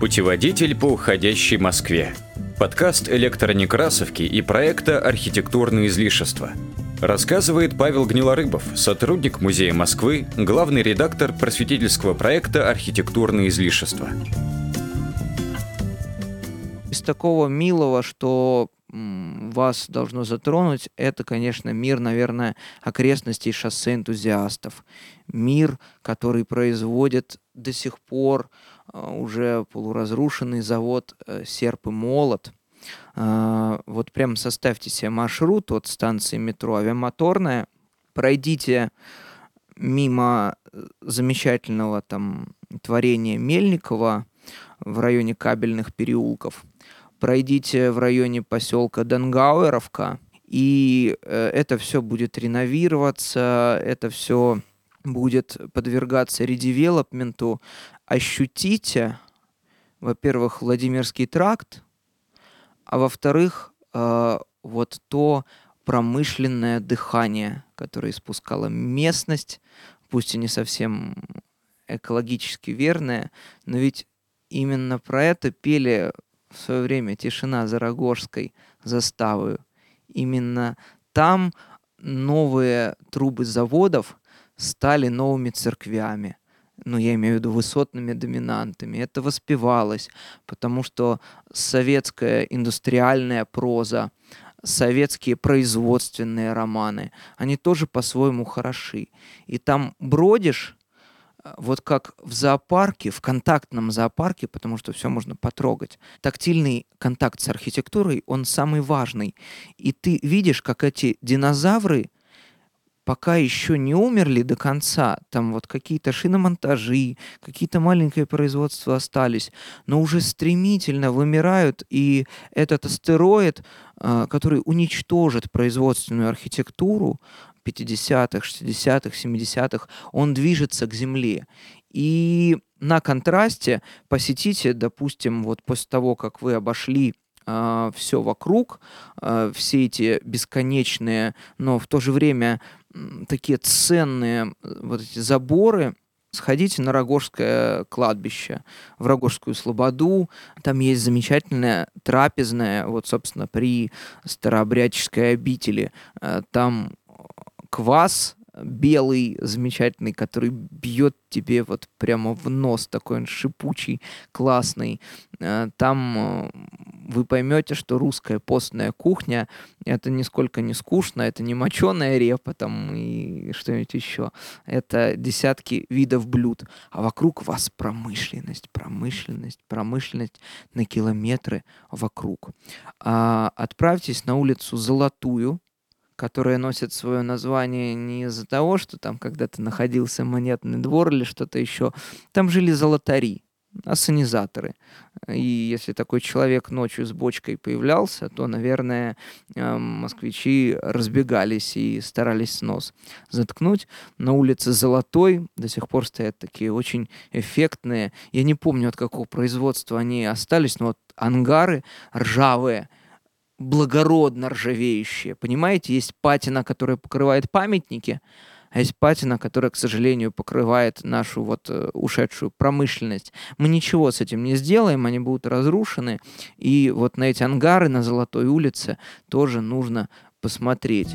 Путеводитель по уходящей Москве. Подкаст электронекрасовки и проекта «Архитектурные излишества». Рассказывает Павел Гнилорыбов, сотрудник Музея Москвы, главный редактор просветительского проекта «Архитектурные излишества». Из такого милого, что вас должно затронуть, это, конечно, мир, наверное, окрестностей шоссе энтузиастов. Мир, который производит до сих пор уже полуразрушенный завод э, «Серп и молот». А, вот прям составьте себе маршрут от станции метро «Авиамоторная», пройдите мимо э, замечательного там творения Мельникова в районе кабельных переулков – пройдите в районе поселка Денгауэровка, и э, это все будет реновироваться, это все будет подвергаться редевелопменту. Ощутите, во-первых, Владимирский тракт, а во-вторых, э, вот то промышленное дыхание, которое испускала местность, пусть и не совсем экологически верное, но ведь именно про это пели в свое время «Тишина за Рогожской» заставою. Именно там новые трубы заводов стали новыми церквями. Ну, я имею в виду высотными доминантами. Это воспевалось, потому что советская индустриальная проза, советские производственные романы, они тоже по-своему хороши. И там бродишь, вот как в зоопарке, в контактном зоопарке, потому что все можно потрогать, тактильный контакт с архитектурой, он самый важный. И ты видишь, как эти динозавры пока еще не умерли до конца, там вот какие-то шиномонтажи, какие-то маленькие производства остались, но уже стремительно вымирают, и этот астероид, а, который уничтожит производственную архитектуру, 50-х, 60-х, 70-х, он движется к Земле. И на контрасте посетите, допустим, вот после того, как вы обошли э, а, все вокруг, э, все эти бесконечные, но в то же время э, такие ценные вот эти заборы, сходите на Рогожское кладбище, в Рогожскую Слободу. Там есть замечательная трапезная, вот, собственно, при старообрядческой обители. Э, там квас белый, замечательный, который бьет тебе вот прямо в нос, такой он шипучий, классный. Э, там э, вы поймете, что русская постная кухня это нисколько не скучно, это не моченая репа там и что-нибудь еще. Это десятки видов блюд. А вокруг вас промышленность, промышленность, промышленность на километры вокруг. А, отправьтесь на улицу Золотую, которая носит свое название не из-за того, что там когда-то находился монетный двор или что-то еще. Там жили золотари, ассанизаторы. И если такой человек ночью с бочкой появлялся, то, наверное, эм, москвичи разбегались и старались нос заткнуть. На улице Золотой до сих пор стоят такие очень эффектные. Я не помню, от какого производства они остались, но вот ангары ржавые, благородно ржавеющие. Понимаете, есть патина, которая покрывает памятники, а есть патина, которая, к сожалению, покрывает нашу вот э, ушедшую промышленность. Мы ничего с этим не сделаем, они будут разрушены. И вот на эти ангары на Золотой улице тоже нужно посмотреть.